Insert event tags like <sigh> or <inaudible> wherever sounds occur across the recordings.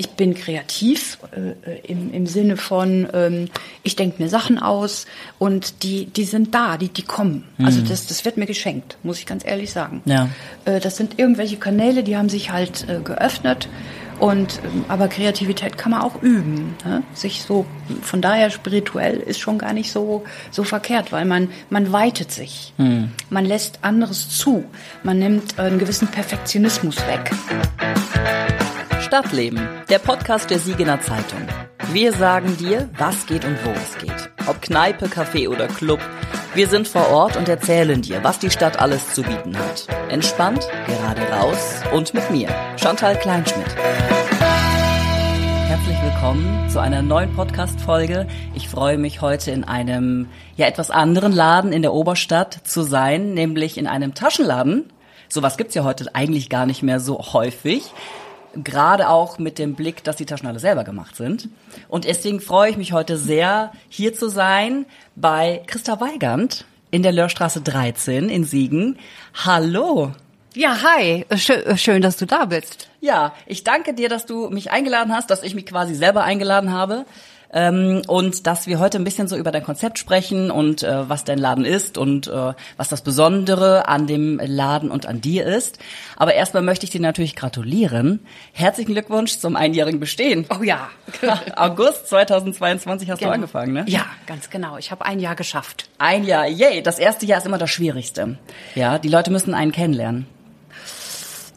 Ich bin kreativ äh, im, im Sinne von, ähm, ich denke mir Sachen aus und die, die sind da, die, die kommen. Mhm. Also das, das wird mir geschenkt, muss ich ganz ehrlich sagen. Ja. Äh, das sind irgendwelche Kanäle, die haben sich halt äh, geöffnet. Und ähm, aber Kreativität kann man auch üben. Ne? Sich so von daher spirituell ist schon gar nicht so so verkehrt, weil man man weitet sich, mhm. man lässt anderes zu, man nimmt einen gewissen Perfektionismus weg. Stadtleben, der Podcast der Siegener Zeitung. Wir sagen dir, was geht und wo es geht. Ob Kneipe, Café oder Club. Wir sind vor Ort und erzählen dir, was die Stadt alles zu bieten hat. Entspannt, gerade raus und mit mir, Chantal Kleinschmidt. Herzlich willkommen zu einer neuen Podcast-Folge. Ich freue mich heute in einem, ja, etwas anderen Laden in der Oberstadt zu sein, nämlich in einem Taschenladen. Sowas gibt's ja heute eigentlich gar nicht mehr so häufig gerade auch mit dem Blick, dass die Taschen alle selber gemacht sind. Und deswegen freue ich mich heute sehr, hier zu sein bei Christa Weigand in der Lörstraße 13 in Siegen. Hallo. Ja, hi. Schön, dass du da bist. Ja, ich danke dir, dass du mich eingeladen hast, dass ich mich quasi selber eingeladen habe. Ähm, und dass wir heute ein bisschen so über dein Konzept sprechen und äh, was dein Laden ist und äh, was das Besondere an dem Laden und an dir ist. Aber erstmal möchte ich dir natürlich gratulieren. Herzlichen Glückwunsch zum einjährigen Bestehen. Oh ja. <laughs> August 2022 hast genau. du angefangen, ne? Ja, ganz genau. Ich habe ein Jahr geschafft. Ein Jahr, yay. Das erste Jahr ist immer das Schwierigste. Ja, die Leute müssen einen kennenlernen.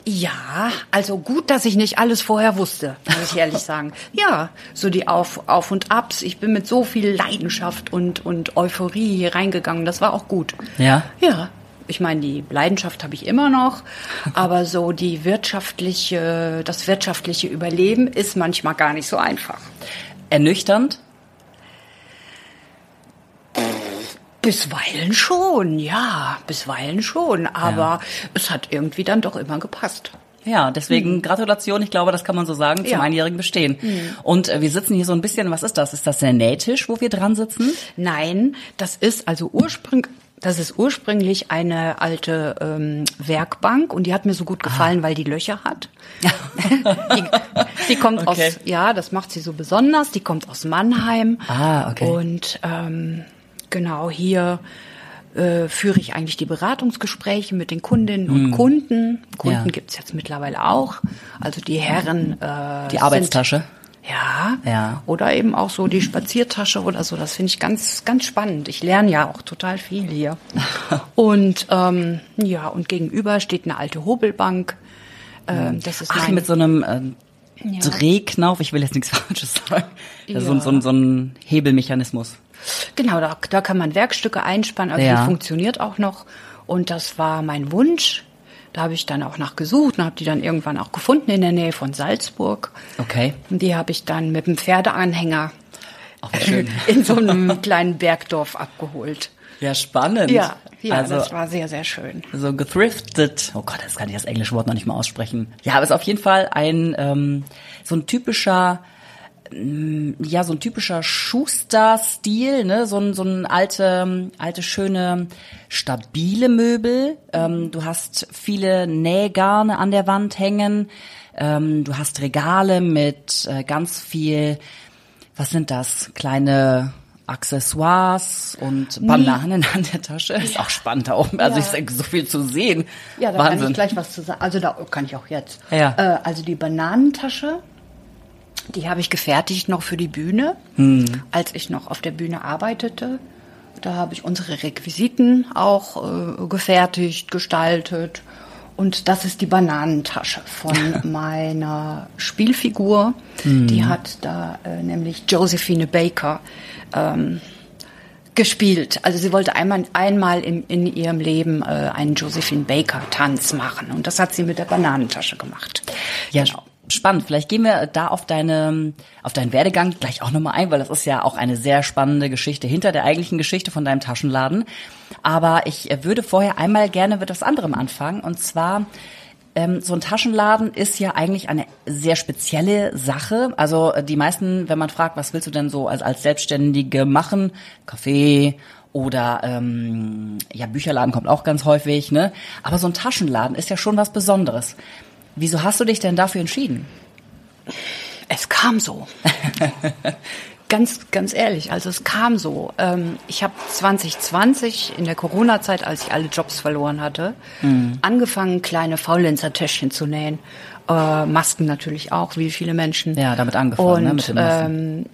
Ja, also gut, dass ich nicht alles vorher wusste, muss ich ehrlich sagen. <laughs> Ja, so die Auf, Auf und Abs. Ich bin mit so viel Leidenschaft und, und Euphorie hier reingegangen. Das war auch gut. Ja? Ja. Ich meine, die Leidenschaft habe ich immer noch, aber <laughs> so die wirtschaftliche, das wirtschaftliche Überleben ist manchmal gar nicht so einfach. Ernüchternd? Bisweilen schon, ja, bisweilen schon. Aber ja. es hat irgendwie dann doch immer gepasst. Ja, deswegen mhm. Gratulation, ich glaube, das kann man so sagen, zum ja. einjährigen Bestehen. Mhm. Und äh, wir sitzen hier so ein bisschen, was ist das? Ist das der Nähtisch, wo wir dran sitzen? Nein, das ist also ursprünglich, das ist ursprünglich eine alte ähm, Werkbank und die hat mir so gut gefallen, ah. weil die Löcher hat. <laughs> die, die kommt okay. aus, ja, das macht sie so besonders. Die kommt aus Mannheim. Ah, okay. Und ähm, Genau, hier äh, führe ich eigentlich die Beratungsgespräche mit den Kundinnen und mm. Kunden. Kunden ja. gibt's jetzt mittlerweile auch. Also die Herren. Äh, die Arbeitstasche. Ja, ja. Oder eben auch so die Spaziertasche oder so. Das finde ich ganz, ganz spannend. Ich lerne ja auch total viel hier. <laughs> und ähm, ja, und gegenüber steht eine alte Hobelbank. Ähm, das ist Ach, mit so einem äh, ja. Drehknauf. Ich will jetzt nichts <laughs> Falsches sagen. Ja. So, so, so ein Hebelmechanismus. Genau, da, da kann man Werkstücke einspannen, also ja. die funktioniert auch noch. Und das war mein Wunsch. Da habe ich dann auch nachgesucht und habe die dann irgendwann auch gefunden in der Nähe von Salzburg. Okay. Und die habe ich dann mit dem Pferdeanhänger Ach, <laughs> in so einem kleinen Bergdorf abgeholt. Ja, spannend. Ja, ja also, das war sehr, sehr schön. So gethrifted. Oh Gott, das kann ich das englische Wort noch nicht mal aussprechen. Ja, aber es ist auf jeden Fall ein ähm, so ein typischer ja, so ein typischer Schuster-Stil, ne? so ein, so ein alte, alte, schöne, stabile Möbel. Ähm, du hast viele Nähgarne an der Wand hängen. Ähm, du hast Regale mit äh, ganz viel, was sind das? Kleine Accessoires und Bananen an der Tasche. Ist auch spannend da oben. Also ja. ich denke, so viel zu sehen. Ja, da Wahnsinn. kann ich gleich was zu sagen. Also da kann ich auch jetzt. Ja. Äh, also die Bananentasche die habe ich gefertigt noch für die Bühne, hm. als ich noch auf der Bühne arbeitete. Da habe ich unsere Requisiten auch äh, gefertigt, gestaltet. Und das ist die Bananentasche von <laughs> meiner Spielfigur. Hm. Die hat da äh, nämlich Josephine Baker ähm, gespielt. Also sie wollte einmal, einmal in, in ihrem Leben äh, einen Josephine Baker Tanz machen. Und das hat sie mit der Bananentasche gemacht. Ja, genau spannend. Vielleicht gehen wir da auf deine, auf deinen Werdegang gleich auch nochmal ein, weil das ist ja auch eine sehr spannende Geschichte hinter der eigentlichen Geschichte von deinem Taschenladen. Aber ich würde vorher einmal gerne mit etwas anderem anfangen. Und zwar, ähm, so ein Taschenladen ist ja eigentlich eine sehr spezielle Sache. Also die meisten, wenn man fragt, was willst du denn so als, als Selbstständige machen? Kaffee oder ähm, ja, Bücherladen kommt auch ganz häufig, ne? Aber so ein Taschenladen ist ja schon was Besonderes. Wieso hast du dich denn dafür entschieden? Es kam so. <laughs> ganz, ganz ehrlich, also es kam so. Ähm, ich habe 2020 in der Corona-Zeit, als ich alle Jobs verloren hatte, mhm. angefangen, kleine Faulenzer-Täschchen zu nähen. Äh, Masken natürlich auch, wie viele Menschen. Ja, damit angefangen, ne, und, ne, mit den Masken. Ähm,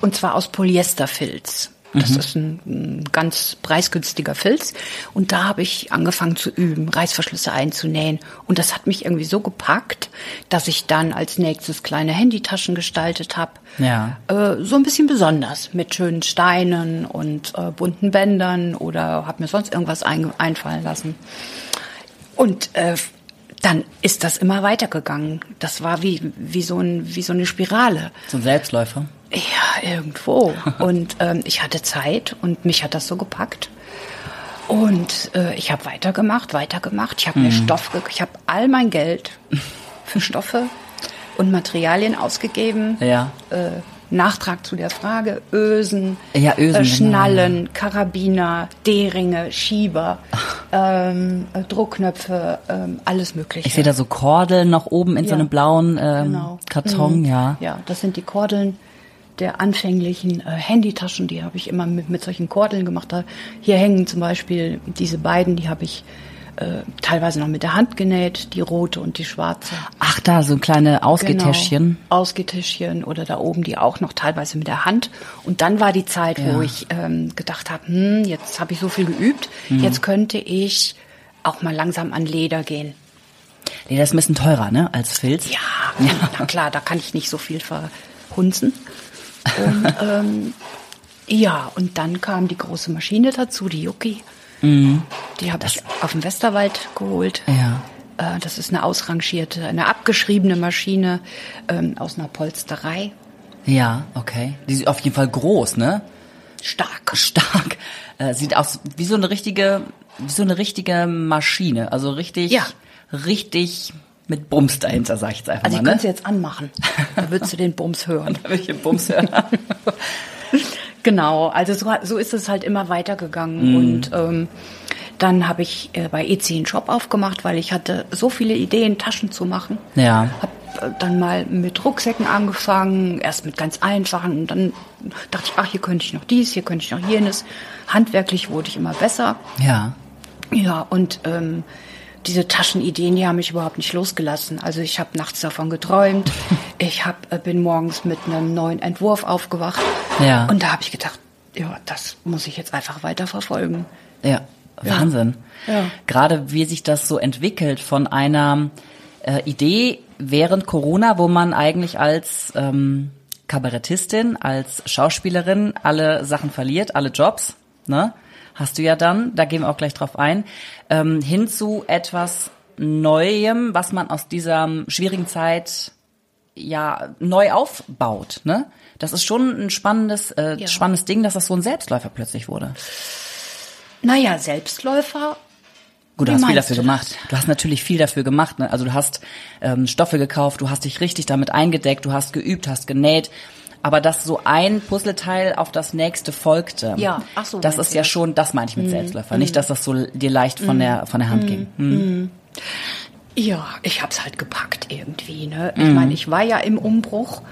und zwar aus Polyesterfilz. Das mhm. ist ein, ein, ganz preisgünstiger Filz. Und da habe ich angefangen zu üben, Reißverschlüsse einzunähen. Und das hat mich irgendwie so gepackt, dass ich dann als nächstes kleine Handytaschen gestaltet habe. Ja. Äh, so ein bisschen besonders, mit schönen Steinen und äh, bunten Bändern oder habe mir sonst irgendwas ein, einfallen lassen. Und äh, dann ist das immer weitergegangen. Das war wie, wie, so, ein, wie so eine Spirale. So ein Selbstläufer? Ja, irgendwo. <laughs> Und ähm, ich hatte Zeit und mich hat das so gepackt. Und äh, ich habe weitergemacht, weitergemacht. Ich habe mhm. mir Stoff, ich habe all mein Geld für Stoffe und Materialien ausgegeben. Ja. Äh, Nachtrag zu der Frage, Ösen, ja, Ösen äh, Schnallen, genau. Karabiner, D-Ringe, Schieber, ähm, äh, Druckknöpfe, ähm, alles mögliche. Ich sehe da so Kordeln noch oben in ja. so einem blauen ähm, genau. Karton, mhm. ja. Ja, das sind die Kordeln der anfänglichen äh, Handytaschen, die habe ich immer mit, mit solchen Kordeln gemacht. Da, hier hängen zum Beispiel diese beiden, die habe ich äh, teilweise noch mit der Hand genäht, die rote und die schwarze. Ach, da so kleine Ausgetäschchen. Genau, Ausgetäschchen oder da oben die auch noch teilweise mit der Hand. Und dann war die Zeit, ja. wo ich ähm, gedacht habe, hm, jetzt habe ich so viel geübt, mhm. jetzt könnte ich auch mal langsam an Leder gehen. Leder ist ein bisschen teurer, ne, als Filz. Ja, ja. na klar, da kann ich nicht so viel verhunzen. Und ähm, ja, und dann kam die große Maschine dazu, die Yuki. Mhm. Die habe ich auf dem Westerwald geholt. Ja. Äh, das ist eine ausrangierte, eine abgeschriebene Maschine ähm, aus einer Polsterei. Ja, okay. Die ist auf jeden Fall groß, ne? Stark. Stark. Äh, sieht aus wie so eine richtige, wie so eine richtige Maschine. Also richtig, ja. richtig mit Bums dahinter, sag ich jetzt einfach also mal. Also ich ne? könnte jetzt anmachen. Da würdest du den Bums hören. <laughs> da würde ich den Bums hören. <laughs> genau, also so, so ist es halt immer weitergegangen. Mhm. Und ähm, dann habe ich äh, bei EC einen Shop aufgemacht, weil ich hatte so viele Ideen, Taschen zu machen. Ja. Hab äh, dann mal mit Rucksäcken angefangen, erst mit ganz einfachen. Und dann dachte ich, ach, hier könnte ich noch dies, hier könnte ich noch jenes. Handwerklich wurde ich immer besser. Ja. Ja, und ähm, diese Taschenideen, die haben mich überhaupt nicht losgelassen. Also ich habe nachts davon geträumt. <laughs> Ich hab, äh, bin morgens mit einem neuen Entwurf aufgewacht. Ja. Und da habe ich gedacht, ja, das muss ich jetzt einfach weiter verfolgen. Ja, Wahnsinn. Ja. Gerade wie sich das so entwickelt von einer äh, Idee während Corona, wo man eigentlich als ähm, Kabarettistin, als Schauspielerin alle Sachen verliert, alle Jobs, ne? Hast du ja dann, da gehen wir auch gleich drauf ein, ähm, hin zu etwas Neuem, was man aus dieser schwierigen Zeit ja neu aufbaut. Ne? Das ist schon ein spannendes, äh, ja. spannendes Ding, dass das so ein Selbstläufer plötzlich wurde. Naja, Selbstläufer Gut, du Wie hast viel dafür du gemacht. Du hast natürlich viel dafür gemacht. Ne? Also du hast ähm, Stoffe gekauft, du hast dich richtig damit eingedeckt, du hast geübt, hast genäht aber dass so ein Puzzleteil auf das nächste folgte. Ja, ach so. Das ist ja schon, das meine ich mit mhm. Selbstläufer. Nicht, dass das so dir leicht von mhm. der von der Hand mhm. ging. Mhm. Ja, ich hab's halt gepackt irgendwie. Ne? Ich meine, ich war ja im Umbruch.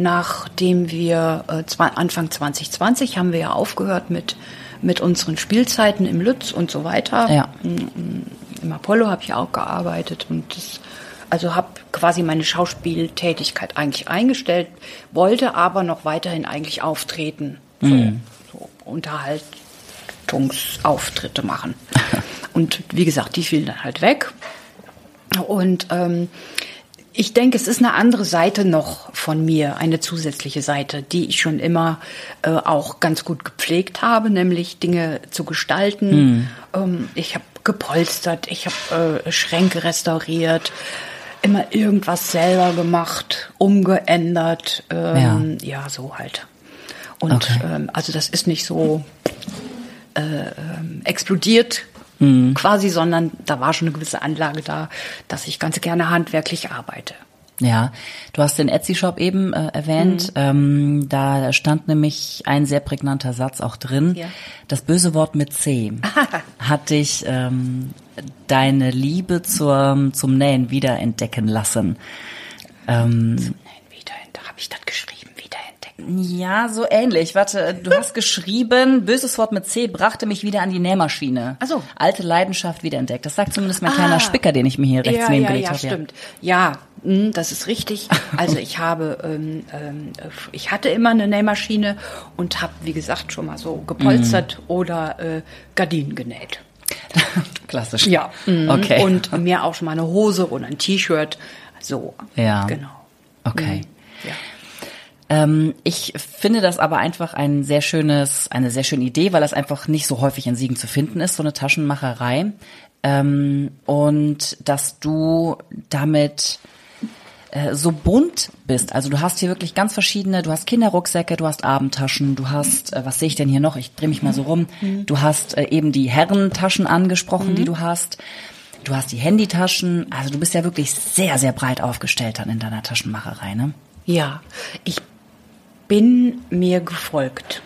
Nachdem wir äh, Anfang 2020 haben wir ja aufgehört mit mit unseren Spielzeiten im Lütz und so weiter. Ja. Im Apollo habe ich auch gearbeitet und das also habe quasi meine Schauspieltätigkeit eigentlich eingestellt, wollte aber noch weiterhin eigentlich auftreten. So, mhm. so Unterhaltungsauftritte machen. <laughs> Und wie gesagt, die fielen dann halt weg. Und ähm, ich denke, es ist eine andere Seite noch von mir, eine zusätzliche Seite, die ich schon immer äh, auch ganz gut gepflegt habe, nämlich Dinge zu gestalten. Mhm. Ähm, ich habe gepolstert, ich habe äh, Schränke restauriert, immer irgendwas selber gemacht, umgeändert, ähm, ja. ja. so halt. Und okay. ähm, also das ist nicht so äh, ähm, explodiert mhm. quasi, sondern da war schon eine gewisse Anlage da, dass ich ganz gerne handwerklich arbeite. Ja, du hast den Etsy-Shop eben äh, erwähnt. Mhm. Ähm, da stand nämlich ein sehr prägnanter Satz auch drin. Ja. Das böse Wort mit C <laughs> hat dich ähm, deine Liebe zur, zum Nähen wiederentdecken lassen. Ähm, Ja, so ähnlich. Warte, du hast geschrieben, böses Wort mit C brachte mich wieder an die Nähmaschine. Ach so. Alte Leidenschaft wiederentdeckt. Das sagt zumindest mein kleiner Spicker, den ich mir hier rechts ja, neben ja, gelegt ja, habe. stimmt. Ja, mh, das ist richtig. Also ich habe, ähm, ähm, ich hatte immer eine Nähmaschine und habe, wie gesagt, schon mal so gepolstert Mhm. oder äh, Gardinen genäht. <laughs> Klassisch. Ja. mhm. Okay. Und mir auch schon mal eine Hose oder ein T-Shirt. So. Ja. Genau. Okay. Ja. Ähm, ich finde das aber einfach ein sehr schönes, eine sehr schöne Idee, weil das einfach nicht so häufig in Siegen zu finden ist, so eine Taschenmacherei. Ähm, und dass du damit äh, so bunt bist. Also du hast hier wirklich ganz verschiedene, du hast Kinderrucksäcke, du hast Abendtaschen, du hast, äh, was sehe ich denn hier noch? Ich drehe mich mal so rum. Du hast äh, eben die Herrentaschen angesprochen, die du hast. Du hast die Handytaschen. Also du bist ja wirklich sehr, sehr breit aufgestellt dann in deiner Taschenmacherei, ne? Ja, ich bin mir gefolgt.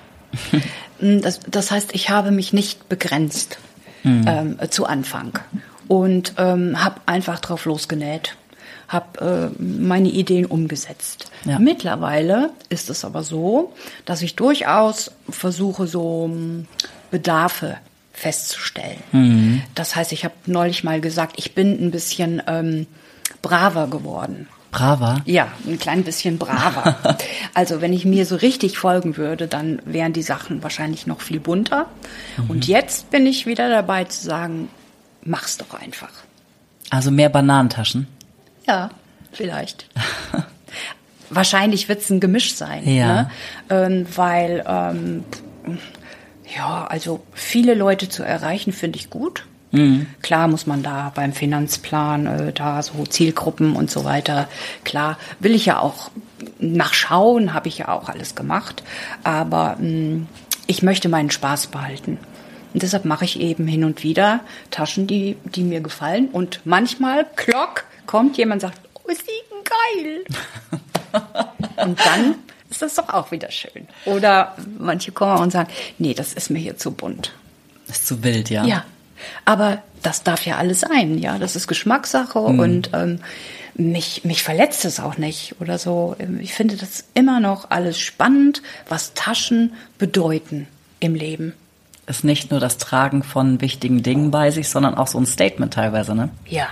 <laughs> das, das heißt, ich habe mich nicht begrenzt ähm, zu Anfang und ähm, habe einfach drauf losgenäht, habe äh, meine Ideen umgesetzt. Ja. Mittlerweile ist es aber so, dass ich durchaus versuche, so ähm, Bedarfe festzustellen. Das heißt, ich habe neulich mal gesagt, ich bin ein bisschen ähm, braver geworden. Brava. Ja, ein klein bisschen braver. <laughs> also wenn ich mir so richtig folgen würde, dann wären die Sachen wahrscheinlich noch viel bunter. Und jetzt bin ich wieder dabei zu sagen, mach's doch einfach. Also mehr Bananentaschen. Ja, vielleicht. <laughs> Wahrscheinlich wird's ein Gemisch sein, Ja. ne? ähm, weil ähm, ja, also viele Leute zu erreichen finde ich gut. Klar muss man da beim Finanzplan äh, da so Zielgruppen und so weiter. Klar will ich ja auch nachschauen, habe ich ja auch alles gemacht, aber mh, ich möchte meinen Spaß behalten. Und deshalb mache ich eben hin und wieder Taschen, die, die mir gefallen. Und manchmal, klock, kommt jemand und sagt, oh, ist die geil. <laughs> und dann ist das doch auch wieder schön. Oder manche kommen und sagen, nee, das ist mir hier zu bunt. Ist zu wild, ja. Ja, aber das darf ja alles sein, ja. Das ist Geschmackssache und ähm, mich, mich verletzt es auch nicht oder so. Ich finde das immer noch alles spannend, was Taschen bedeuten im Leben. Ist nicht nur das Tragen von wichtigen Dingen bei sich, sondern auch so ein Statement teilweise, ne? Ja.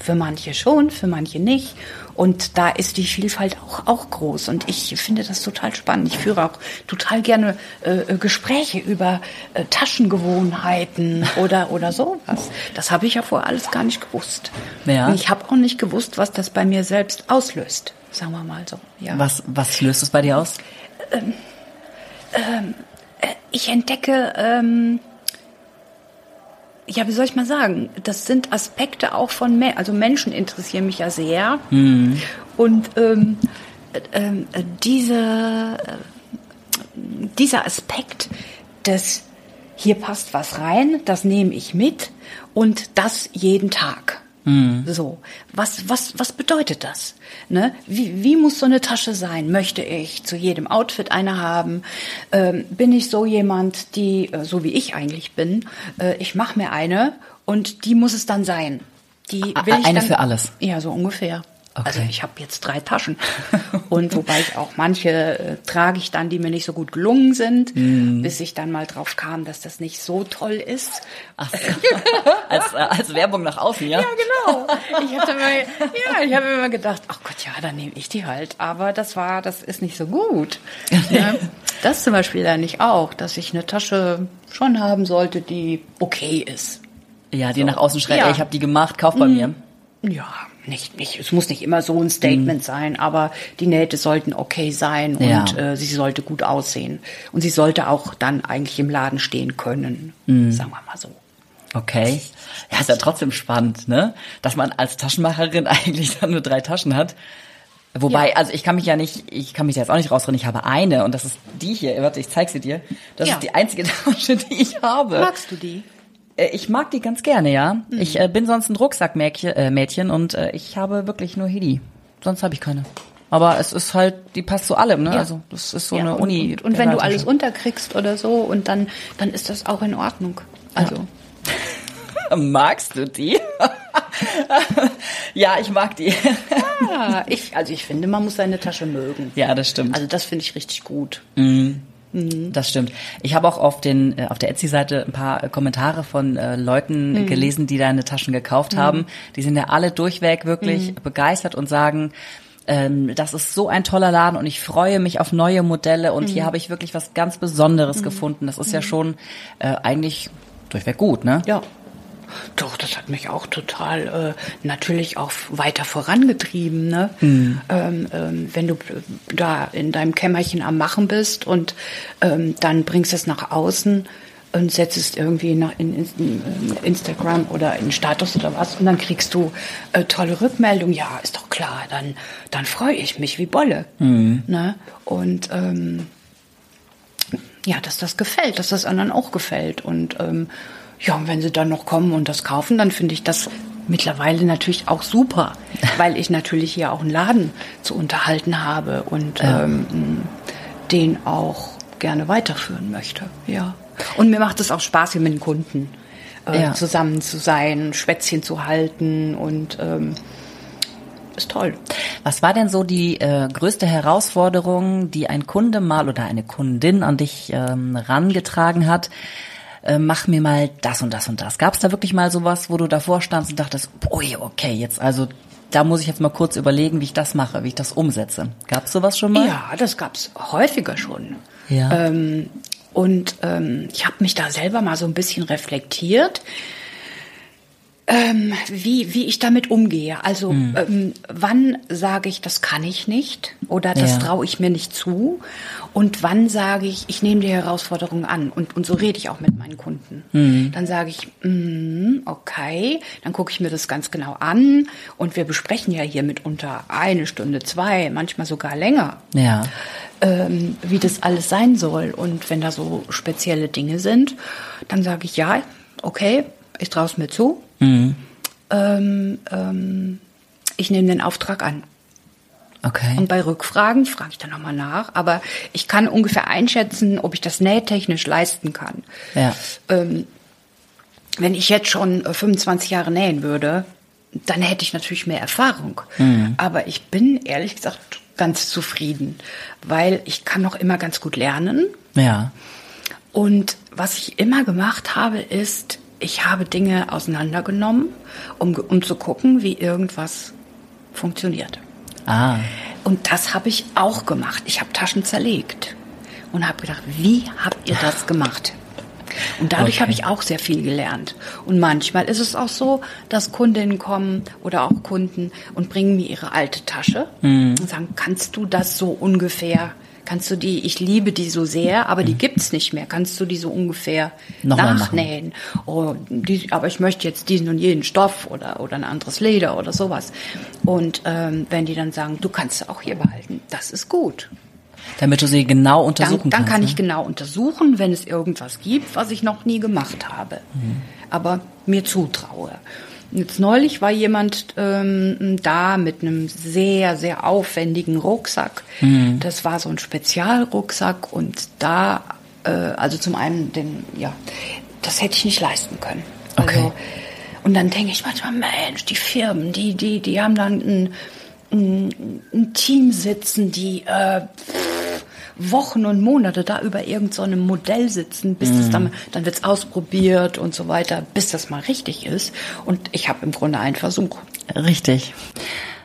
Für manche schon, für manche nicht. Und da ist die Vielfalt auch, auch groß. Und ich finde das total spannend. Ich führe auch total gerne äh, Gespräche über äh, Taschengewohnheiten oder, oder sowas. Das habe ich ja vorher alles gar nicht gewusst. Ja. Und ich habe auch nicht gewusst, was das bei mir selbst auslöst. Sagen wir mal so. Ja. Was, was löst es bei dir aus? ich entdecke, ähm, ja, wie soll ich mal sagen, das sind Aspekte auch von, Me also Menschen interessieren mich ja sehr. Und ähm, äh, ähm, äh, diese, äh, dieser Aspekt des, hier passt was rein, das nehme ich mit und das jeden Tag. So, was, was, was bedeutet das? Ne? Wie, wie muss so eine Tasche sein? Möchte ich zu jedem Outfit eine haben? Ähm, bin ich so jemand, die, äh, so wie ich eigentlich bin, äh, ich mache mir eine und die muss es dann sein. Die A- will ich eine dann, für alles? Ja, so ungefähr. Okay. Also ich habe jetzt drei Taschen und wobei ich auch manche äh, trage ich dann, die mir nicht so gut gelungen sind, Mm. bis ich dann mal drauf kam, dass das nicht so toll ist. Ach so. <laughs> als, äh, als Werbung nach außen, ja? Ja, genau. Ich hatte mal, ja, ich habe immer gedacht, ach Gott, ja, dann nehme ich die halt. Aber das war, das ist nicht so gut. Ja, <laughs> das zum Beispiel lerne ich auch, dass ich eine Tasche schon haben sollte, die okay ist. Ja, die nach außen schreit, Ja. ich habe die gemacht, kauf bei mir. Ja, nicht, nicht, es muss nicht immer so ein Statement sein, aber die Nähte sollten okay sein und Ja. äh, sie sollte gut aussehen. Und sie sollte auch dann eigentlich im Laden stehen können, sagen wir mal so. Okay. Ja, ist ja trotzdem spannend, ne? Dass man als Taschenmacherin <laughs> eigentlich dann nur drei Taschen hat. Wobei, Ja. also ich kann mich ja nicht, ich kann mich jetzt auch nicht rausreden, ich habe eine und das ist die hier. Warte, ich zeig sie dir. Das Ja. ist die einzige <laughs> Tasche, die ich habe. Magst du die? Äh, Ich mag die ganz gerne, ja. Mhm. Ich äh, bin sonst ein Rucksackmädchen äh, Mädchen und äh, ich habe wirklich nur hier die. Sonst habe ich keine. Aber es ist halt, die passt zu allem, ne? Ja. Also das ist so Ja, eine und, Uni. Und, und wenn du alles unterkriegst oder so, und dann, dann ist das auch in Ordnung. Also, <laughs> Magst du die? <laughs> ja, ich mag die. Ja, ich, also ich finde, man muss seine Tasche mögen. ja, das stimmt. Also das finde ich richtig gut. Das stimmt. Ich habe auch auf den äh, auf der Etsy-Seite ein paar äh, Kommentare von äh, Leuten gelesen, die deine Taschen gekauft haben. Die sind ja alle durchweg wirklich begeistert und sagen, ähm, das ist so ein toller Laden und ich freue mich auf neue Modelle und hier habe ich wirklich was ganz Besonderes gefunden. Das ist ja schon äh, eigentlich durchweg gut, ne? Ja. Doch, das hat mich auch total äh, natürlich auch weiter vorangetrieben. Ne? Ähm, ähm, wenn du da in deinem Kämmerchen am Machen bist und ähm, dann bringst es nach außen und setzt es irgendwie nach in, in Instagram oder in Status oder was und dann kriegst du äh, tolle Rückmeldungen. Ja, ist doch klar, dann, dann freue ich mich wie Bolle. Ne? Und ähm, ja, dass das gefällt, dass das anderen auch gefällt. Und ähm, ja, und wenn sie dann noch kommen und das kaufen, dann finde ich das mittlerweile natürlich auch super, <laughs> weil ich natürlich hier auch einen Laden zu unterhalten habe und ähm, den auch gerne weiterführen möchte. Ja. Und mir macht es auch Spaß, hier mit den Kunden äh, Ja. zusammen zu sein, Schwätzchen zu halten und ähm, ist toll. Was war denn so die äh, größte Herausforderung, die ein Kunde mal oder eine Kundin an dich ähm, rangetragen hat? Äh, mach mir mal das und das und das. Gab es da wirklich mal sowas, wo du davor standst und dachtest, ui, okay, jetzt also da muss ich jetzt mal kurz überlegen, wie ich das mache, wie ich das umsetze. Gab es sowas schon mal? Ja, das gab's häufiger schon. Ja. Ähm, und ähm, ich habe mich da selber mal so ein bisschen reflektiert, ähm, wie, wie ich damit umgehe. Also ähm, wann sage ich, das kann ich nicht oder das Ja. traue ich mir nicht zu und wann sage ich, ich nehme die Herausforderung an und, und so rede ich auch mit meinen Kunden. Dann sage ich, mm, okay, dann gucke ich mir das ganz genau an und wir besprechen ja hier mitunter eine Stunde, zwei, manchmal sogar länger Ja. ähm, wie das alles sein soll. Und wenn da so spezielle Dinge sind, dann sage ich ja, okay, ich traue es mir zu. Ähm, ähm, ich nehme den Auftrag an. Okay. Und bei Rückfragen frage ich dann nochmal nach. Aber ich kann ungefähr einschätzen, ob ich das nähtechnisch leisten kann. Ja. Ähm, wenn ich jetzt schon äh, 25 Jahre nähen würde, dann hätte ich natürlich mehr Erfahrung. Aber ich bin ehrlich gesagt ganz zufrieden, weil ich kann noch immer ganz gut lernen. Ja. Und was ich immer gemacht habe, ist, ich habe Dinge auseinandergenommen, um, um zu gucken, wie irgendwas funktioniert. Ah. Und das habe ich auch gemacht. Ich habe Taschen zerlegt und habe gedacht, wie habt ihr das <laughs> gemacht? Und dadurch Okay. habe ich auch sehr viel gelernt. Und manchmal ist es auch so, dass Kundinnen kommen oder auch Kunden und bringen mir ihre alte Tasche Mhm. und sagen, kannst du das so ungefähr, kannst du die, ich liebe die so sehr, aber die gibt's nicht mehr, kannst du die so ungefähr Mhm. Nochmal machen. nachnähen? Oh, die, aber ich möchte jetzt diesen und jenen Stoff oder, oder ein anderes Leder oder sowas. Und ähm, wenn die dann sagen, du kannst sie auch hier behalten, das ist gut. Damit du sie genau Dann, untersuchen dann kannst. kann ne? ich genau untersuchen, wenn es irgendwas gibt, was ich noch nie gemacht habe, aber mir zutraue. Jetzt neulich war jemand ähm, da mit einem sehr, sehr aufwendigen Rucksack. Das war so ein Spezialrucksack und da, äh, also zum einen, den, ja, das hätte ich nicht leisten können. Okay. Also, und dann denke ich manchmal, Mensch, die Firmen, die, die, die haben dann ein, ein, ein Team sitzen, die äh, Wochen und Monate da über irgendeinem so einem Modell sitzen, bis das dann, dann wird's ausprobiert und so weiter, bis das mal richtig ist. Und ich habe im Grunde einen Versuch. Richtig.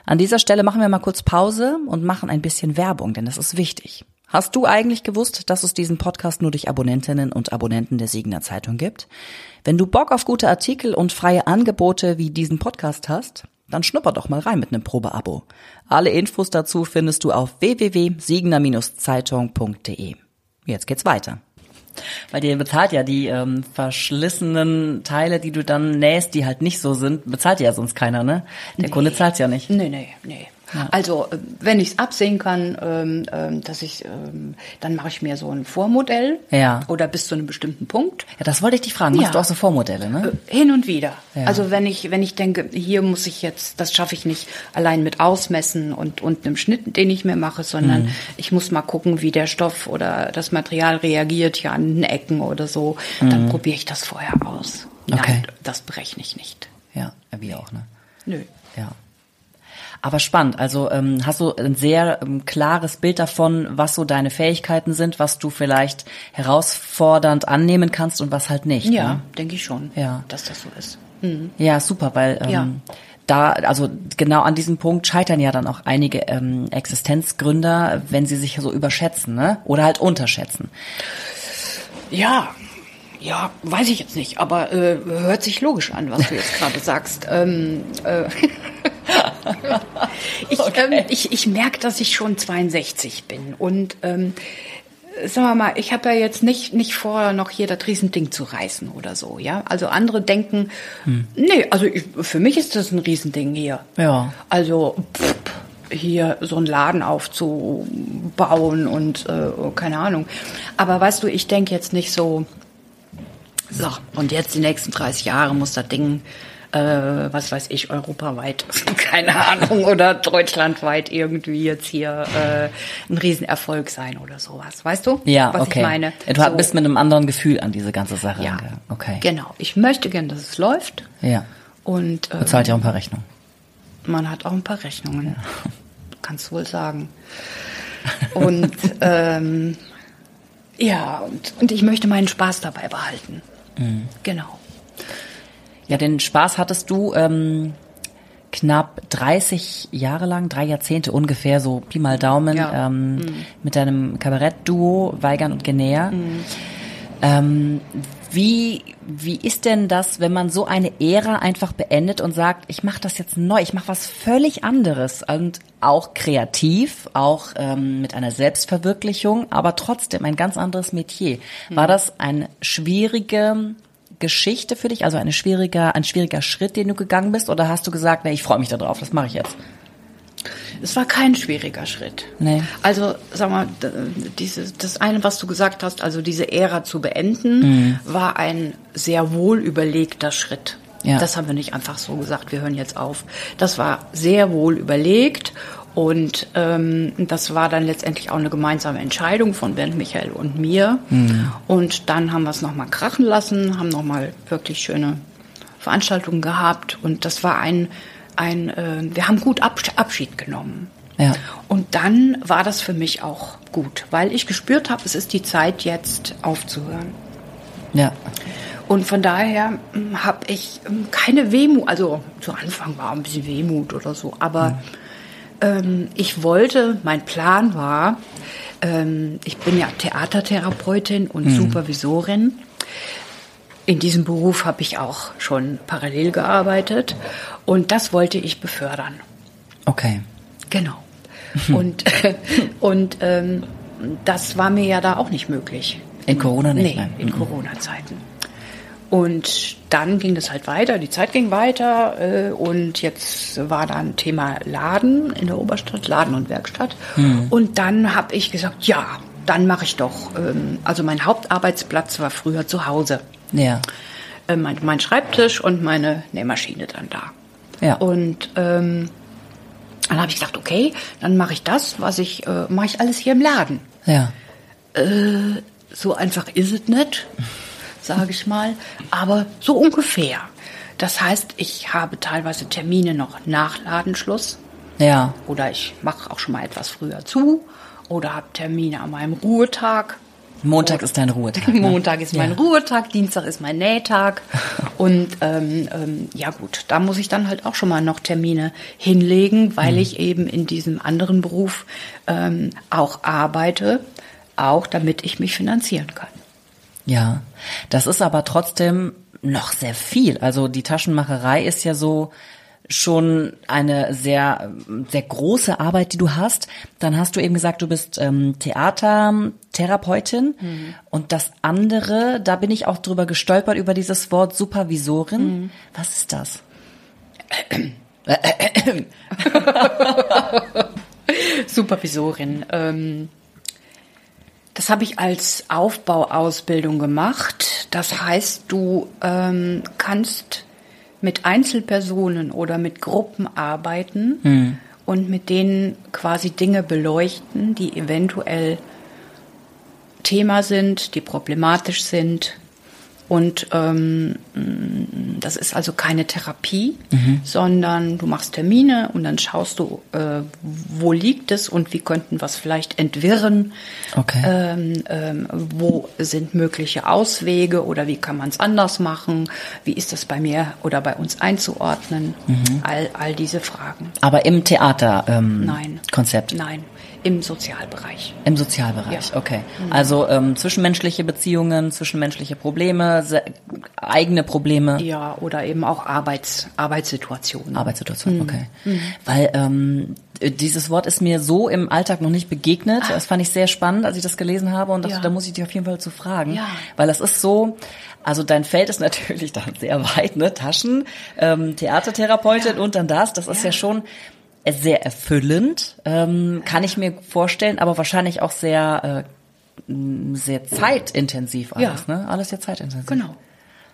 An dieser Stelle machen wir mal kurz Pause und machen ein bisschen Werbung, denn das ist wichtig. Hast du eigentlich gewusst, dass es diesen Podcast nur durch Abonnentinnen und Abonnenten der Siegener Zeitung gibt? Wenn du Bock auf gute Artikel und freie Angebote wie diesen Podcast hast, dann schnupper doch mal rein mit einem Probeabo. Alle Infos dazu findest du auf www.siegener-zeitung.de. Jetzt geht's weiter. Weil dir bezahlt ja die ähm, verschlissenen Teile, die du dann nähst, die halt nicht so sind, bezahlt ja sonst keiner, ne? Der Kunde zahlt ja nicht. Nee, nee, nee. Also äh, wenn ich es absehen kann, ähm, ähm, dass ich, ähm, dann mache ich mir so ein Vormodell Ja. oder bis zu einem bestimmten Punkt. Ja, das wollte ich dich fragen. Ja. Hast du auch so Vormodelle, ne? Äh, Hin und wieder. Ja. Also wenn ich, wenn ich denke, hier muss ich jetzt, das schaffe ich nicht allein mit Ausmessen und, und einem Schnitt, den ich mir mache, sondern Mhm. ich muss mal gucken, wie der Stoff oder das Material reagiert hier an den Ecken oder so. Dann probiere ich das vorher aus. Mhm. Okay. Nein, das berechne ich nicht. Ja, wie auch, ne? Nö. Ja. Aber spannend. Also ähm, hast du ein sehr ähm, klares Bild davon, was so deine Fähigkeiten sind, was du vielleicht herausfordernd annehmen kannst und was halt nicht. Ja, Ne? denke ich schon, Ja. dass das so ist. Ja, super, weil ähm, Ja. da, also genau an diesem Punkt scheitern ja dann auch einige ähm, Existenzgründer, wenn sie sich so überschätzen, ne? Oder halt unterschätzen. Ja, ja, weiß ich jetzt nicht, aber äh, hört sich logisch an, was du jetzt gerade sagst. Ähm, äh, <laughs> ich, ähm, ich, ich merke, dass ich schon 62 bin und ähm, sagen wir mal, ich habe ja jetzt nicht nicht vor, noch hier das Riesending zu reißen oder so, ja. Also andere denken, nee, also ich, für mich ist das ein Riesending hier. Ja. Also pff, hier so einen Laden aufzubauen und äh, keine Ahnung. Aber weißt du, ich denke jetzt nicht so, so, und jetzt die nächsten 30 Jahre muss das Ding, äh, was weiß ich, europaweit, <laughs> keine Ahnung, oder deutschlandweit irgendwie jetzt hier äh, ein Riesenerfolg sein oder sowas. Weißt du, Ja, was okay. ich meine? Du So. bist mit einem anderen Gefühl an diese ganze Sache ja. Okay. genau. Ich möchte gern, dass es läuft. Ja. Und äh, Bezahlt ja auch ein paar Rechnungen. Man hat auch ein paar Rechnungen. Kannst du wohl sagen. Und <laughs> ähm, ja, und, und ich möchte meinen Spaß dabei behalten. Genau. Ja, den Spaß hattest du ähm, knapp 30 Jahre lang, drei Jahrzehnte ungefähr, so Pi mal Daumen, Ja. ähm, mit deinem Kabarettduo Weigern und Genäher. Ähm, wie, wie ist denn das, wenn man so eine Ära einfach beendet und sagt, ich mache das jetzt neu, ich mache was völlig anderes und auch kreativ, auch ähm, mit einer Selbstverwirklichung, aber trotzdem ein ganz anderes Metier. War das eine schwierige Geschichte für dich, also eine schwieriger, ein schwieriger Schritt, den du gegangen bist, oder hast du gesagt, nee, ich freue mich darauf, das mache ich jetzt? Es war kein schwieriger Schritt. Nee. Also, sag mal, d- dieses, das eine, was du gesagt hast, also diese Ära zu beenden, war ein sehr wohl überlegter Schritt. Ja. Das haben wir nicht einfach so gesagt, wir hören jetzt auf. Das war sehr wohl überlegt und ähm, das war dann letztendlich auch eine gemeinsame Entscheidung von Bernd Michael und mir. Und dann haben wir es nochmal krachen lassen, haben nochmal wirklich schöne Veranstaltungen gehabt und das war ein, ein äh, wir haben gut Abs- Abschied genommen. Ja. Und dann war das für mich auch gut, weil ich gespürt habe, es ist die Zeit jetzt aufzuhören. Ja. Und von daher habe ich ähm, keine Wehmut, also zu Anfang war ein bisschen Wehmut oder so, aber ähm, ich wollte, mein Plan war, ähm, ich bin ja Theatertherapeutin und Supervisorin. In diesem Beruf habe ich auch schon parallel gearbeitet und das wollte ich befördern. Okay. Genau. <laughs> Und, <laughs> und ähm, das war mir ja da auch nicht möglich. In Corona nicht, Nee, nein. in Mhm. Corona-Zeiten. Und dann ging das halt weiter, die Zeit ging weiter äh, und jetzt war dann Thema Laden in der Oberstadt, Laden und Werkstatt. Mhm. Und dann habe ich gesagt, ja, dann mache ich doch. Ähm, also mein Hauptarbeitsplatz war früher zu Hause. Ja. Äh, mein, mein Schreibtisch und meine Nähmaschine dann da. Ja. Und ähm, dann habe ich gesagt, okay, dann mache ich das, was ich, äh, mache ich alles hier im Laden. Ja. So einfach ist es nicht, sage ich mal, aber so ungefähr. Das heißt, ich habe teilweise Termine noch nach Ladenschluss Ja. oder ich mache auch schon mal etwas früher zu oder habe Termine an meinem Ruhetag. Montag ist dein Ruhetag. <laughs> Ne? Montag ist mein Ja. Ruhetag, Dienstag ist mein Nähtag. <laughs> Und ähm, ähm, ja gut, da muss ich dann halt auch schon mal noch Termine hinlegen, weil ich eben in diesem anderen Beruf ähm, auch arbeite, auch damit ich mich finanzieren kann. Ja, das ist aber trotzdem noch sehr viel. Also die Taschenmacherei ist ja so schon eine sehr, sehr große Arbeit, die du hast. Dann hast du eben gesagt, du bist ähm, Theatertherapeutin. Und das andere, da bin ich auch drüber gestolpert, über dieses Wort Supervisorin. Was ist das? <laughs> Supervisorin. Ähm, das habe ich als Aufbauausbildung gemacht. Das heißt, du ähm, kannst mit Einzelpersonen oder mit Gruppen arbeiten und mit denen quasi Dinge beleuchten, die eventuell Thema sind, die problematisch sind Und ähm, das ist also keine Therapie, mhm. sondern du machst Termine und dann schaust du, äh, wo liegt es und wie könnten wir es vielleicht entwirren. Okay. Ähm, ähm, wo sind mögliche Auswege oder wie kann man es anders machen? Wie ist das bei mir oder bei uns einzuordnen? Mhm. All, all diese Fragen. Aber im Theater ähm, Nein. Konzept? Nein. Im Sozialbereich. Im Sozialbereich, ja. okay. Mhm. Also ähm, zwischenmenschliche Beziehungen, zwischenmenschliche Probleme, eigene Probleme. Ja, oder eben auch Arbeits, Arbeitssituationen. Arbeitssituationen, mhm. okay. Mhm. Weil ähm, dieses Wort ist mir so im Alltag noch nicht begegnet. Ah. Das fand ich sehr spannend, als ich das gelesen habe und dachte, ja. da muss ich dich auf jeden Fall zu fragen. Ja. Weil das ist so, also dein Feld ist <laughs> natürlich dann sehr weit, ne? Taschen, ähm, Theatertherapeutin ja. und dann das. Das ist ja schon sehr erfüllend, ähm, kann ich mir vorstellen, aber wahrscheinlich auch sehr, äh, sehr zeitintensiv alles, ja. ne? Alles sehr zeitintensiv. Genau.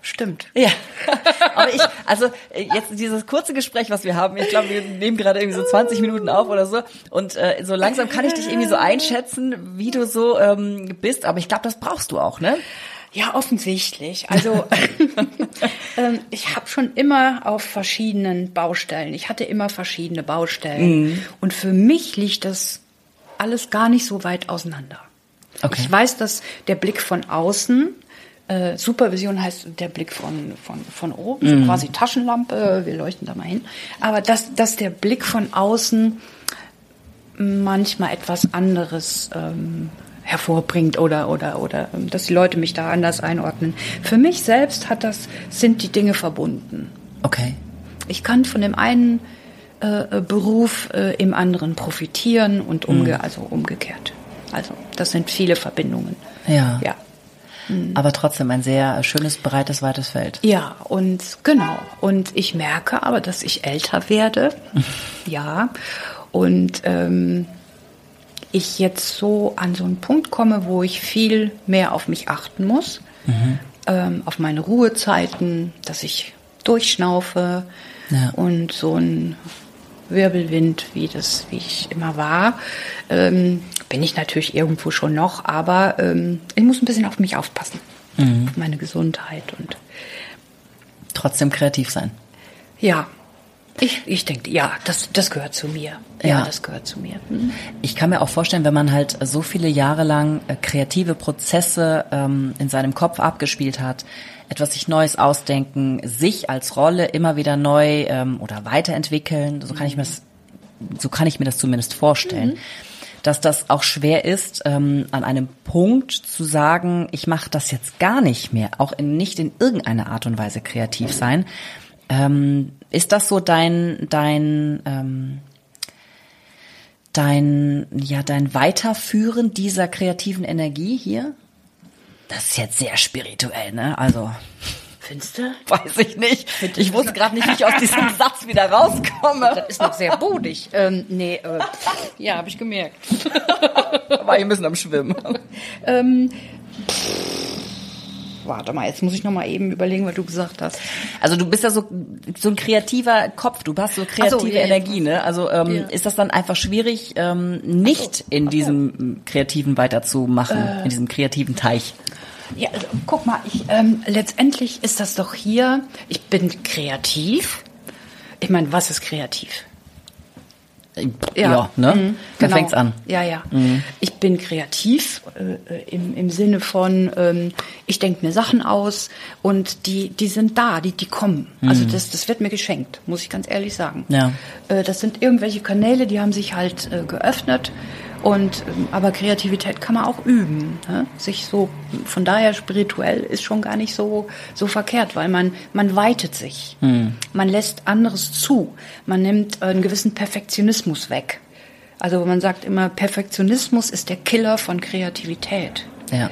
Stimmt. Ja. <laughs> Aber ich, also jetzt dieses kurze Gespräch, was wir haben, ich glaube, wir nehmen gerade irgendwie so 20 Minuten auf oder so. Und äh, so langsam kann ich dich irgendwie so einschätzen, wie du so ähm, bist. Aber ich glaube, das brauchst du auch, ne? Ja, offensichtlich. Also <laughs> ähm, ich habe schon immer auf verschiedenen Baustellen. Ich hatte immer verschiedene Baustellen. Mhm. Und für mich liegt das alles gar nicht so weit auseinander. Okay. Ich weiß, dass der Blick von außen, äh, Supervision heißt der Blick von, von, von oben, mhm. so quasi Taschenlampe, wir leuchten da mal hin. Aber dass, dass der Blick von außen manchmal etwas anderes ähm, hervorbringt oder oder oder ähm, dass die Leute mich da anders einordnen. Für mich selbst hat das sind die Dinge verbunden. Okay. Ich kann von dem einen äh, äh Beruf äh, im anderen profitieren und umge mhm. also umgekehrt. Also das sind viele Verbindungen. Ja. Ja. Mhm. Aber trotzdem ein sehr schönes, breites, weites Feld. Ja, und genau. Und ich merke aber, dass ich älter werde. <laughs> ja. Und ähm, ich jetzt so an so einen Punkt komme, wo ich viel mehr auf mich achten muss, mhm. ähm, auf meine Ruhezeiten, dass ich durchschnaufe ja. und so ein Wirbelwind, wie das, wie ich immer war, ähm, bin ich natürlich irgendwo schon noch, aber ähm, ich muss ein bisschen auf mich aufpassen, mhm. auf meine Gesundheit und trotzdem kreativ sein. Ja, ich, ich denke, ja, das, das gehört zu mir. Ja, ja. das gehört zu mir. Mhm. Ich kann mir auch vorstellen, wenn man halt so viele Jahre lang äh, kreative Prozesse ähm, in seinem Kopf abgespielt hat, etwas sich Neues ausdenken, sich als Rolle immer wieder neu ähm, oder weiterentwickeln, so kann ich mir das, so kann ich mir das zumindest vorstellen. Mhm. Dass das auch schwer ist, ähm, an einem Punkt zu sagen, ich mache das jetzt gar nicht mehr, auch in, nicht in irgendeiner Art und Weise kreativ sein, ähm, ist das so dein, dein, ähm, dein, ja, dein Weiterführen dieser kreativen Energie hier? Das ist jetzt sehr spirituell, ne? Also. Findest du? <laughs> Weiß ich nicht. Ich wusste gerade nicht, wie ich aus diesem <laughs> Satz wieder rauskomme. Das ist noch sehr bodig. Ähm, nee, äh, ja, habe ich gemerkt. <laughs> War ich ein bisschen am Schwimmen. ähm, warte mal, jetzt muss ich noch mal eben überlegen, was du gesagt hast. Also du bist ja so so ein kreativer Kopf, du hast so kreative so, ja, Energie, ne? Also ähm, ja. ist das dann einfach schwierig, ähm, nicht so, in diesem kreativen weiterzumachen, äh, in diesem kreativen Teich? Ja, also, guck mal, ich, ähm, letztendlich ist das doch hier. Ich bin kreativ. Ich meine, was ist kreativ? Ja, ja ne? Mhm, da genau. fängt's an. Ja, ja. Mhm. Ich bin kreativ äh, im, im Sinne von, ähm, ich denke mir Sachen aus und die, die sind da, die, die kommen. Also mhm. Also das, das wird mir geschenkt, muss ich ganz ehrlich sagen. Ja. Äh, das sind irgendwelche Kanäle, die haben sich halt äh, geöffnet und ähm, aber Kreativität kann man auch üben. Ne? Sich so von daher spirituell ist schon gar nicht so so verkehrt, weil man man weitet sich, hm. man lässt anderes zu, man nimmt einen gewissen Perfektionismus weg. Also man sagt immer, Perfektionismus ist der Killer von Kreativität. Ja.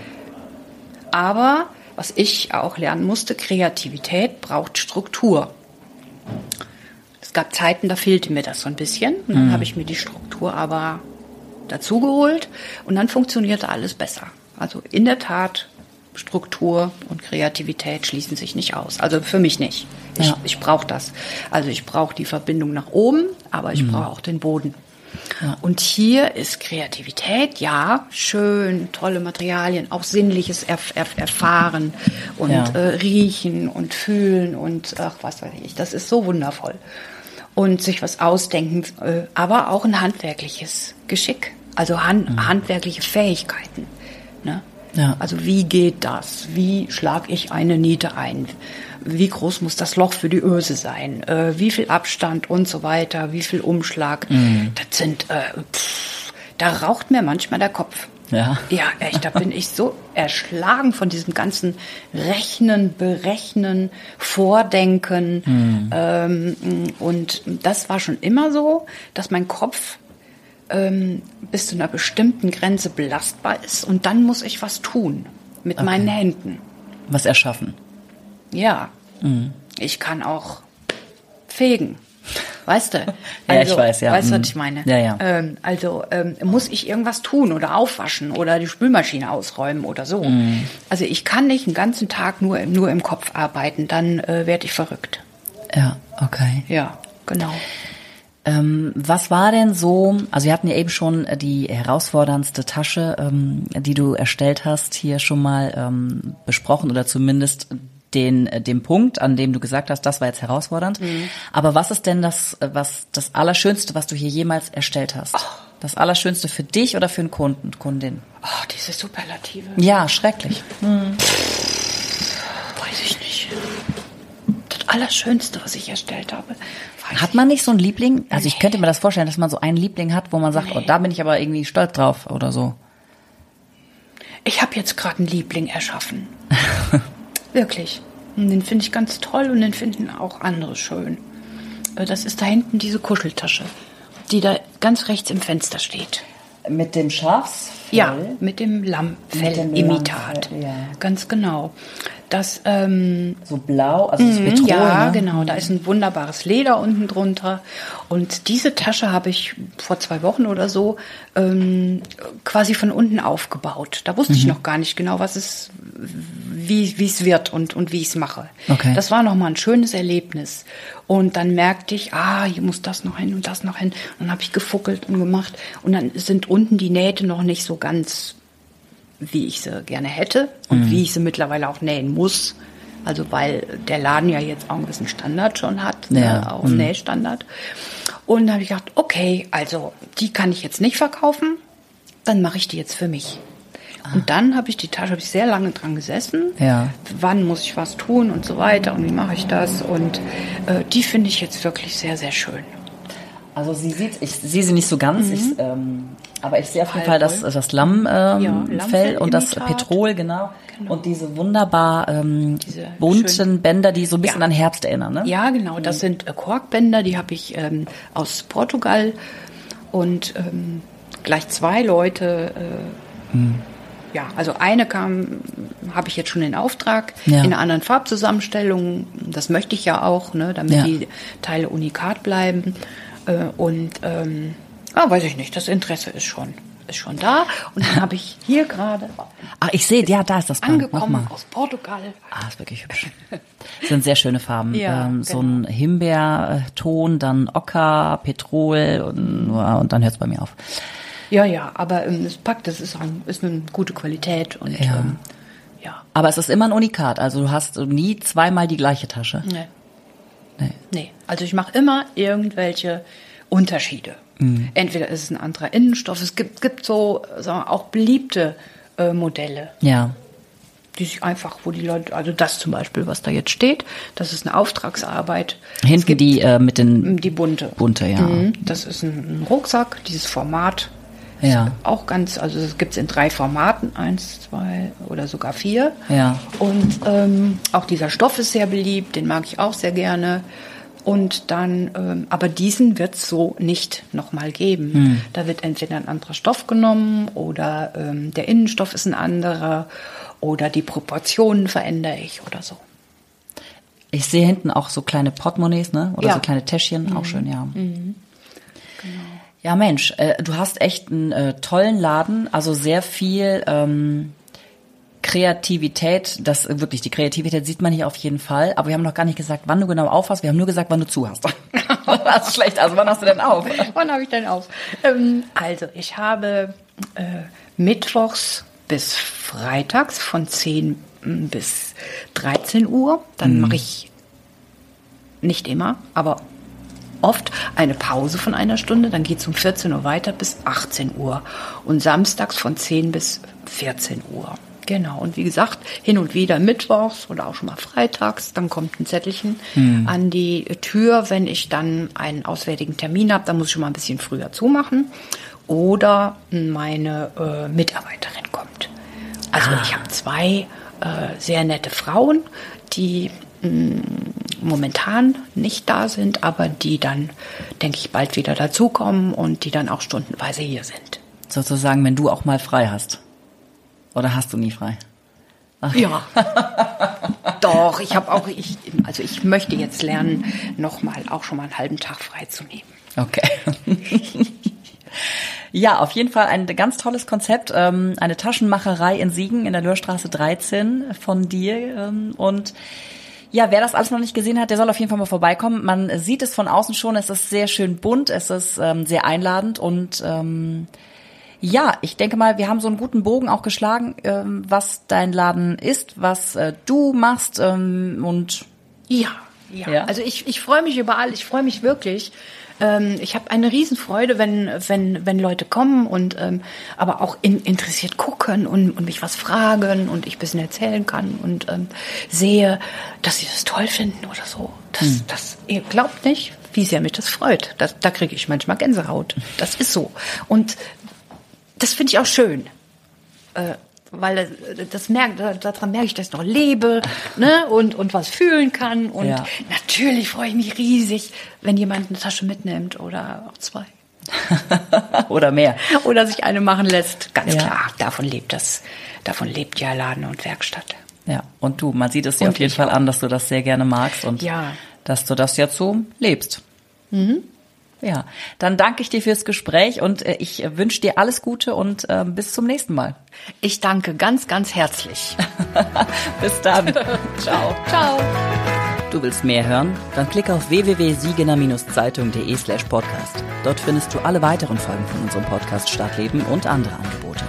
Aber was ich auch lernen musste, Kreativität braucht Struktur. Es gab Zeiten, da fehlte mir das so ein bisschen. Und dann mhm. habe ich mir die Struktur aber dazugeholt und dann funktionierte alles besser. Also in der Tat, Struktur und Kreativität schließen sich nicht aus. Also für mich nicht. Ich, ja. ich brauche das. Also ich brauche die Verbindung nach oben, aber ich mhm. brauche auch den Boden. Und hier ist Kreativität, ja, schön, tolle Materialien, auch sinnliches Erf Erf Erfahren und Ja. äh, riechen und fühlen und ach, was weiß ich. Das ist so wundervoll. Und sich was ausdenken, äh, aber auch ein handwerkliches Geschick, also han handwerkliche Fähigkeiten. Ne? Ja. Also wie geht das? Wie schlage ich eine Niete ein? Wie groß muss das Loch für die Öse sein? Äh, wie viel Abstand und so weiter? Wie viel Umschlag? Das sind, äh, pff, da raucht mir manchmal der Kopf. Ja. Ja, echt, da bin ich so <laughs> erschlagen von diesem ganzen Rechnen, Berechnen, Vordenken. Ähm, und das war schon immer so, dass mein Kopf ähm, bis zu einer bestimmten Grenze belastbar ist und dann muss ich was tun mit meinen Händen. Was erschaffen. Ja, Mhm. ich kann auch fegen. Weißt du? <laughs> Ja, ich weiß, ja. Weißt du, Mhm. was ich meine? Ja, ja. Ähm, also ähm, muss ich irgendwas tun oder aufwaschen oder die Spülmaschine ausräumen oder so. Mhm. Also ich kann nicht einen ganzen Tag nur, nur im Kopf arbeiten, dann äh, werde ich verrückt. Ja, okay. Ja, genau. Ähm, was war denn so, also wir hatten ja eben schon die herausforderndste Tasche, ähm, die du erstellt hast, hier schon mal ähm, besprochen oder zumindest den, äh, den Punkt, an dem du gesagt hast, das war jetzt herausfordernd. Aber was ist denn das, äh, was, das Allerschönste, was du hier jemals erstellt hast? Das Allerschönste für dich oder für einen Kunden, Kundin? Oh, diese Superlative. Ja, schrecklich. Weiß ich nicht. Das Allerschönste, was ich erstellt habe. Hat man nicht so einen Liebling? Also ich könnte mir das vorstellen, dass man so einen Liebling hat, wo man sagt, oh, da bin ich aber irgendwie stolz drauf oder so. Ich habe jetzt gerade einen Liebling erschaffen. <laughs> Wirklich. Und den finde ich ganz toll und den finden auch andere schön. Äh, Das ist da hinten diese Kuscheltasche, die da ganz rechts im Fenster steht. Mit dem Schafsfell? Ja, mit dem Mit dem Lammfell-Imitat. Lammfell, ja. Ganz genau. Das, ähm, So blau, also das Mhm, Petrol, ja, ne? genau. Da ist ein wunderbares Leder unten drunter. Und diese Tasche habe ich vor zwei Wochen oder so ähm, quasi von unten aufgebaut. Da wusste ich Mhm. noch gar nicht genau, was es, wie wie es wird und und wie ich es mache. Okay. Das war noch mal ein schönes Erlebnis. Und dann merkte ich, ah, hier muss das noch hin und das noch hin. Und dann habe ich gefuckelt und gemacht. Und dann sind unten die Nähte noch nicht so ganz wie ich sie gerne hätte und Mhm. wie ich sie mittlerweile auch nähen muss. Also weil der Laden ja jetzt auch einen gewissen Standard schon hat, Ja, ne, auch einen Nähstandard. Und da habe ich gedacht, okay, also die kann ich jetzt nicht verkaufen, dann mache ich die jetzt für mich. Und dann habe ich die Tasche, habe ich sehr lange dran gesessen. Ja. Wann muss ich was tun und so weiter und wie mache ich das? Und äh, die finde ich jetzt wirklich sehr, sehr schön. Also sie sieht, ich sehe sie nicht so ganz, ich, ähm, aber ich sehe auf jeden Fall das, das Lammfell ähm, Ja, und das. Petrol, genau. Genau. Und diese wunderbar ähm, Diese bunten schönen- Bänder, die so ein bisschen Ja. an Herbst erinnern, ne? Ja, genau. Das sind äh, Korkbänder, die habe ich ähm, aus Portugal und ähm, gleich zwei Leute. Äh, Ja, also eine kam, habe ich jetzt schon in Auftrag Ja. in einer anderen Farbzusammenstellung. Das möchte ich ja auch, ne, damit die Teile unikat bleiben. Äh, und ähm, ah, weiß ich nicht. Das Interesse ist schon ist schon da. Und dann habe ich hier gerade Ah, ich sehe, ja, da ist das Band. angekommen aus Portugal. Ah, ist wirklich hübsch. Das sind sehr schöne Farben. Ja, ähm, So genau. ein Himbeerton, dann Ocker, Petrol und, und dann hört's bei mir auf. Ja, ja, aber ähm, das packt, das ist, ein, ist eine gute Qualität und Ja. ähm, ja. Aber es ist immer ein Unikat, also du hast nie zweimal die gleiche Tasche. Nee. Nee. Nee. Also ich mache immer irgendwelche Unterschiede. Mhm. Entweder ist es ein anderer Innenstoff, es gibt, gibt so sagen wir, auch beliebte äh, Modelle, Ja. die sich einfach, wo die Leute, also das zum Beispiel, was da jetzt steht, das ist eine Auftragsarbeit. Hinten gibt die äh, mit den die bunte. bunte, ja. Mhm. Das ist ein, ein Rucksack, dieses Format. Ja. Auch ganz, also es gibt es in drei Formaten, eins, zwei oder sogar vier. Ja. Und ähm, auch dieser Stoff ist sehr beliebt, den mag ich auch sehr gerne. Und dann, ähm, aber diesen wird es so nicht nochmal geben. Hm. Da wird entweder ein anderer Stoff genommen oder ähm, der Innenstoff ist ein anderer oder die Proportionen verändere ich oder so. Ich sehe hinten auch so kleine Portemonnaies, ne? Oder Ja. Mhm. so kleine Täschchen, auch schön, ja. Ja, Mensch, äh, du hast echt einen äh, tollen Laden, also sehr viel ähm, Kreativität, das wirklich, die Kreativität sieht man hier auf jeden Fall, aber wir haben noch gar nicht gesagt, wann du genau aufhast, wir haben nur gesagt, wann du zu hast. <laughs> <laughs> das ist schlecht. Also wann hast du denn auf? Wann habe ich denn auf? Ähm, also ich habe äh, mittwochs bis freitags von 10 bis 13 Uhr. Dann mhm. mache ich nicht immer, aber oft eine Pause von einer Stunde. Dann geht es um 14 Uhr weiter bis 18 Uhr. Und samstags von 10 bis 14 Uhr. Genau, und wie gesagt, hin und wieder mittwochs oder auch schon mal freitags, dann kommt ein Zettelchen mhm. an die Tür, wenn ich dann einen auswärtigen Termin habe, dann muss ich schon mal ein bisschen früher zumachen. Oder meine äh, Mitarbeiterin kommt. Also ah. ich habe zwei äh, sehr nette Frauen, die mh, mm, momentan nicht da sind, aber die dann, denke ich, bald wieder dazukommen und die dann auch stundenweise hier sind. Sozusagen, wenn du auch mal frei hast. Oder hast du nie frei? Ach. Ja. <laughs> Doch, ich habe auch, ich, also ich möchte jetzt lernen, nochmal auch schon mal einen halben Tag frei zu nehmen. Okay. <laughs> Ja, auf jeden Fall ein ganz tolles Konzept. Ähm, eine Taschenmacherei in Siegen in der Löhrstraße 13 von dir. Ähm, und ja, wer das alles noch nicht gesehen hat, der soll auf jeden Fall mal vorbeikommen. Man sieht es von außen schon. Es ist sehr schön bunt, es ist ähm, sehr einladend und ähm, ja, ich denke mal, wir haben so einen guten Bogen auch geschlagen, ähm, was dein Laden ist, was äh, du machst ähm, und ja, ja, ja. Also ich, ich freue mich überall, ich freue mich wirklich. Ähm, ich habe eine Riesenfreude, wenn, wenn, wenn Leute kommen und ähm, aber auch in, interessiert gucken und, und mich was fragen und ich bisschen erzählen kann und ähm, sehe, dass sie das toll finden oder so. Das, hm. das, ihr glaubt nicht, wie sehr mich das freut. Das, da kriege ich manchmal Gänsehaut. Das ist so. Und das finde ich auch schön. Äh, weil das merkt, daran merke ich, dass ich noch lebe ne? und, und was fühlen kann. Und ja. natürlich freue ich mich riesig, wenn jemand eine Tasche mitnimmt oder auch zwei. <laughs> oder mehr. Oder sich eine machen lässt. Ganz ja. klar, davon lebt das. Davon lebt ja Laden und Werkstatt. Ja, und du, man sieht es dir auf jeden Fall auch. an, dass du das sehr gerne magst und ja. dass du das jetzt so lebst. Mhm. Ja, dann danke ich dir fürs Gespräch und äh, ich wünsche dir alles Gute und äh, bis zum nächsten Mal. Ich danke ganz, ganz herzlich. <laughs> bis dann. <laughs> Ciao. Ciao. Du willst mehr hören? Dann klicke auf www.siegener-zeitung.de slash podcast. Dort findest du alle weiteren Folgen von unserem Podcast Stadtleben und andere Angebote.